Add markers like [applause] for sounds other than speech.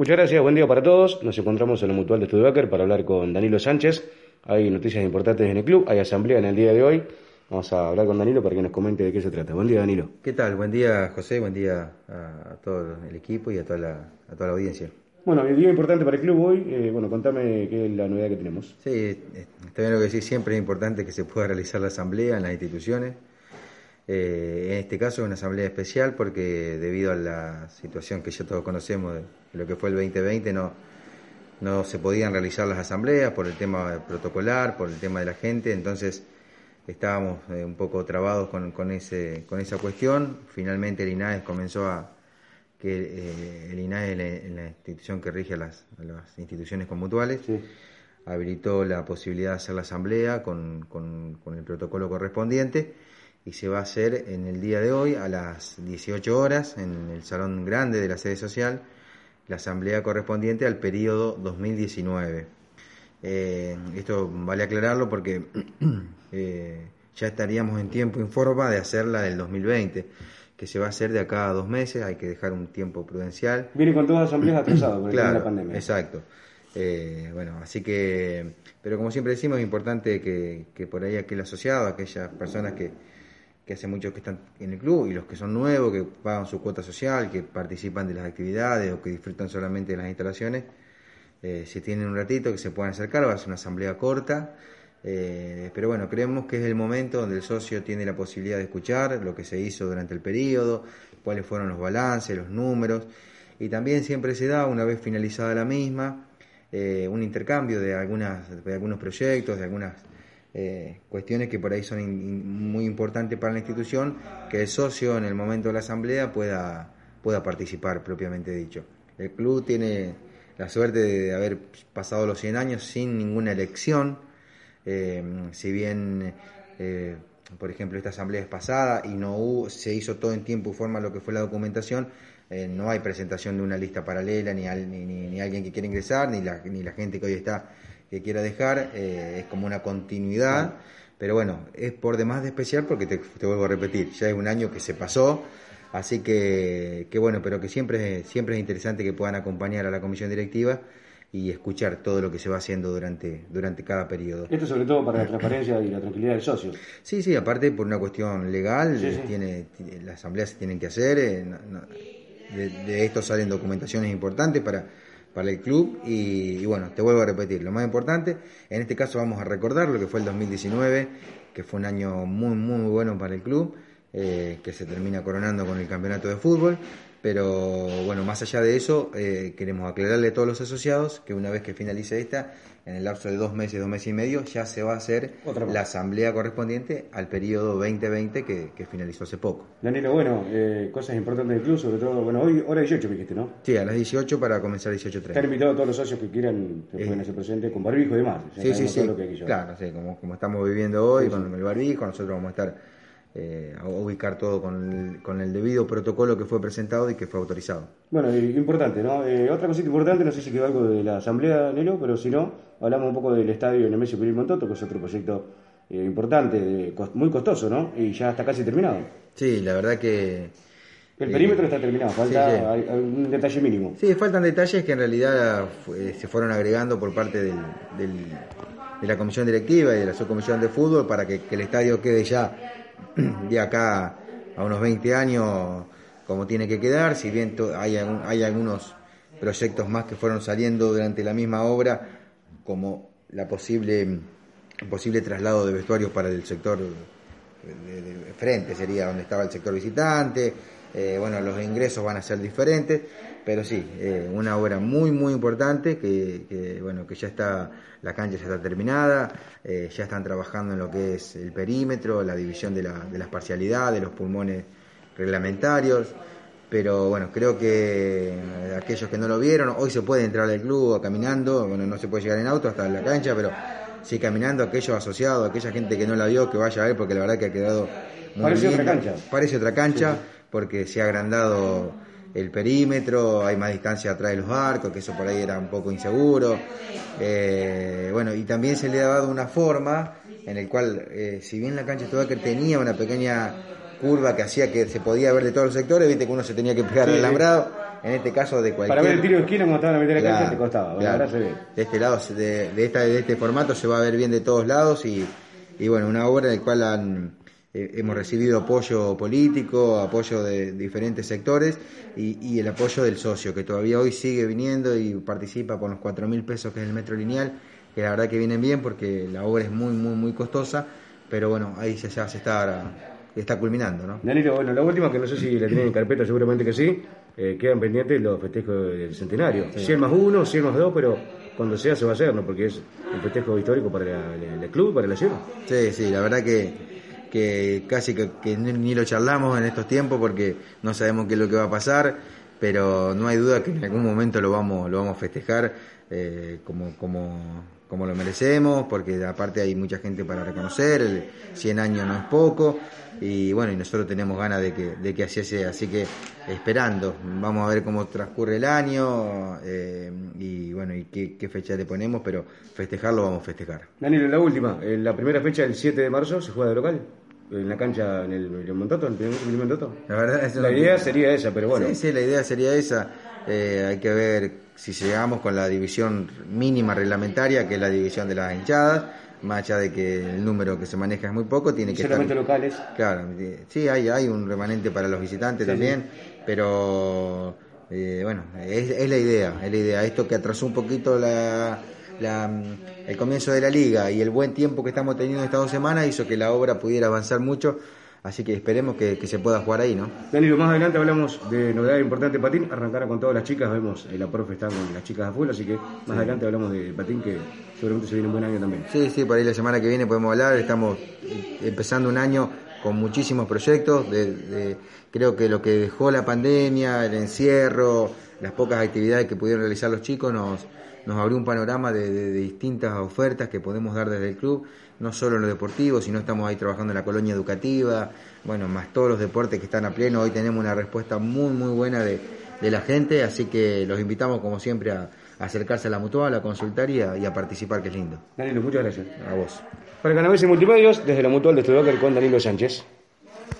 Muchas gracias, buen día para todos. Nos encontramos en la Mutual de Studebaker para hablar con Danilo Sánchez. Hay noticias importantes en el club, hay asamblea en el día de hoy. Vamos a hablar con Danilo para que nos comente de qué se trata. Buen día, Danilo. ¿Qué tal? Buen día, José. Buen día a, todo el equipo y a toda la, a toda la audiencia. Bueno, el día importante para el club hoy. Eh, bueno, contame qué es la novedad que tenemos. Sí, eh, bien lo que decís. Siempre es importante que se pueda realizar la asamblea en las instituciones. Eh, en este caso es una asamblea especial porque debido a la situación que ya todos conocemos de lo que fue el 2020 no, no se podían realizar las asambleas por el tema protocolar, por el tema de la gente, entonces estábamos eh, un poco trabados con, con, ese, con esa cuestión. Finalmente el INAES comenzó a que eh, el INAES es la, institución que rige a las, las instituciones conmutuales. habilitó la posibilidad de hacer la asamblea con, con, con el protocolo correspondiente y se va a hacer en el día de hoy a las 18 horas en el Salón Grande de la sede social, la asamblea correspondiente al periodo 2019. Eh, esto vale aclararlo porque [clears throat] eh, ya estaríamos en tiempo y forma de hacerla del 2020, que se va a hacer de acá a dos meses, hay que dejar un tiempo prudencial. Viene con todas las asambleas [clears throat] atrasadas por la pandemia. Exacto. Eh, bueno, así que, pero como siempre decimos, es importante que, que por ahí aquel asociado, aquellas personas que, que hace muchos que están en el club y los que son nuevos, que pagan su cuota social, que participan de las actividades o que disfrutan solamente de las instalaciones, eh, si tienen un ratito que se puedan acercar, va a ser una asamblea corta. Eh, pero bueno, creemos que es el momento donde el socio tiene la posibilidad de escuchar lo que se hizo durante el periodo, cuáles fueron los balances, los números, y también siempre se da, una vez finalizada la misma, eh, un intercambio de, algunas, de algunos proyectos, de algunas eh, cuestiones que por ahí son muy importantes para la institución, que el socio en el momento de la asamblea pueda, pueda participar propiamente dicho. El club tiene la suerte de haber pasado los 100 años sin ninguna elección, eh, si bien, eh, por ejemplo, esta asamblea es pasada y no se hizo todo en tiempo y forma lo que fue la documentación, no hay presentación de una lista paralela, ni, ni, ni, alguien que quiera ingresar, ni la, ni la gente que hoy está que quiera dejar, eh, es como una continuidad, pero bueno, es por demás de especial porque te, vuelvo a repetir, ya es un año que se pasó, así que, que bueno, pero que siempre, siempre es interesante que puedan acompañar a la comisión directiva y escuchar todo lo que se va haciendo durante, durante cada periodo. Esto sobre todo para la [clears throat] transparencia y la tranquilidad del socio. Sí, sí, aparte por una cuestión legal, Tiene, las asambleas se tienen que hacer, eh, de, esto salen documentaciones importantes para para el club y, bueno, te vuelvo a repetir, lo más importante, en este caso vamos a recordar lo que fue el 2019, que fue un año muy, muy bueno para el club, eh, que se termina coronando con el campeonato de fútbol, pero bueno, más allá de eso, eh, queremos aclararle a todos los asociados que una vez que finalice esta, en el lapso de dos meses, dos meses y medio, ya se va a hacer la asamblea correspondiente al periodo 2020 que, finalizó hace poco. Danilo, bueno, eh, cosas importantes del club, sobre todo, bueno, hoy hora 18 me dijiste, ¿no? Sí, a las 18 para comenzar 18.30. Están invitados todos los socios que quieran, que pueden hacer presente con barbijo y demás. Sí, sí, sí. claro, sí, como, como estamos viviendo hoy, con el barbijo, nosotros vamos a estar eh, a ubicar todo con el, con el, debido protocolo que fue presentado y que fue autorizado. Bueno, importante, ¿no? Eh, otra cosita importante, no sé si quedó algo de la Asamblea, Nelo, pero si no, hablamos un poco del estadio Nemesio Pirir Montoto, que es otro proyecto eh, importante, muy costoso, ¿no? Y ya está casi terminado. Sí, la verdad que... El perímetro está terminado, falta un detalle mínimo. Sí, faltan detalles que en realidad se fueron agregando por parte del, de la comisión directiva y de la subcomisión de fútbol para que el estadio quede ya [clears throat] de acá a unos 20 años como tiene que quedar, si bien hay, hay algunos proyectos más que fueron saliendo durante la misma obra, como la posible, posible traslado de vestuarios para el sector de, frente, sería donde estaba el sector visitante, eh, bueno, los ingresos van a ser diferentes, pero sí, eh, una obra muy, muy importante que, bueno, que ya está, la cancha ya está terminada, eh, ya están trabajando en lo que es el perímetro, la división de la, de las parcialidades, los pulmones reglamentarios, pero bueno, creo que aquellos que no lo vieron, hoy se puede entrar al club caminando, bueno, no se puede llegar en auto hasta la cancha, pero sí caminando, aquellos asociados, aquella gente que no la vio, que vaya a ver, porque la verdad que ha quedado muy Parece otra cancha. Parece otra cancha, porque se ha agrandado el perímetro, hay más distancia atrás de los arcos, que eso por ahí era un poco inseguro. Eh, bueno, y también se le ha dado una forma en el cual, eh, si bien la cancha que tenía una pequeña curva que hacía que se podía ver de todos los sectores, viste que uno se tenía que pegar el alambrado, en este caso de cualquier... Para ver el tiro de esquina cuando estaban a meter la Claro, cancha te costaba, claro. ahora se ve. De este lado, de, de, esta, de este formato se va a ver bien de todos lados y, y bueno, una obra en la cual han, eh, hemos recibido apoyo político, apoyo de diferentes sectores y, y el apoyo del socio, que todavía hoy sigue viniendo y participa con los cuatro mil pesos que es el metro lineal, que la verdad que vienen bien porque la obra es muy, muy, muy costosa, pero bueno, ahí ya, ya se está, está culminando, ¿no? Danilo, bueno, la última, que no sé si la tienen en carpeta, seguramente que sí, eh, quedan pendientes los festejos del centenario. 100 más 1, 100 más 2, pero cuando sea se va a hacer, ¿no? Porque es un festejo histórico para el club, para la ciudad. Sí, sí, la verdad que, que casi que, que ni lo charlamos en estos tiempos porque no sabemos qué es lo que va a pasar, pero no hay duda que en algún momento lo vamos, lo vamos a festejar eh, como, como, como lo merecemos, porque aparte hay mucha gente para reconocer, el 100 años no es poco, y bueno, y nosotros tenemos ganas de que, de que así sea, así que esperando, vamos a ver cómo transcurre el año eh, y bueno, y qué, fecha le ponemos, pero festejarlo vamos a festejar. Danilo, la última, en la primera fecha, el 7 de marzo, se juega de local, en la cancha en el, el en el primer. La verdad es La idea sería esa, pero bueno. Sí, sí, la idea sería esa. Eh, hay que ver si llegamos con la división mínima reglamentaria, que es la división de las hinchadas, más allá de que el número que se maneja es muy poco, tiene que solamente estar... locales. Claro, eh, sí, hay, hay un remanente para los visitantes Sí, también, pero eh, bueno, es, es la idea, es la idea. Esto que atrasó un poquito la, la, el comienzo de la liga y el buen tiempo que estamos teniendo estas dos semanas hizo que la obra pudiera avanzar mucho, así que esperemos que, que se pueda jugar ahí, ¿no? Danilo, más adelante hablamos de novedades importantes de patín, arrancará con todas las chicas, vemos, eh, la profe está con las chicas a full, así que más adelante hablamos de patín, que seguramente se viene un buen año también. Sí, sí, por ahí la semana que viene podemos hablar. Estamos empezando un año con muchísimos proyectos. De, de- creo que lo que dejó la pandemia, el encierro, las pocas actividades que pudieron realizar los chicos nos, nos abrió un panorama de, de- de distintas ofertas que podemos dar desde el club, no solo en lo deportivo, sino estamos ahí trabajando en la colonia educativa, bueno, más todos los deportes que están a pleno. Hoy tenemos una respuesta muy, muy buena de, de la gente, así que los invitamos como siempre a, a acercarse a la mutual, a consultar y a, y a participar, que es lindo. Danilo, muchas gracias. A vos. Para Canavés y Multimedios, desde la Mutual de Studebaker con Danilo Sánchez.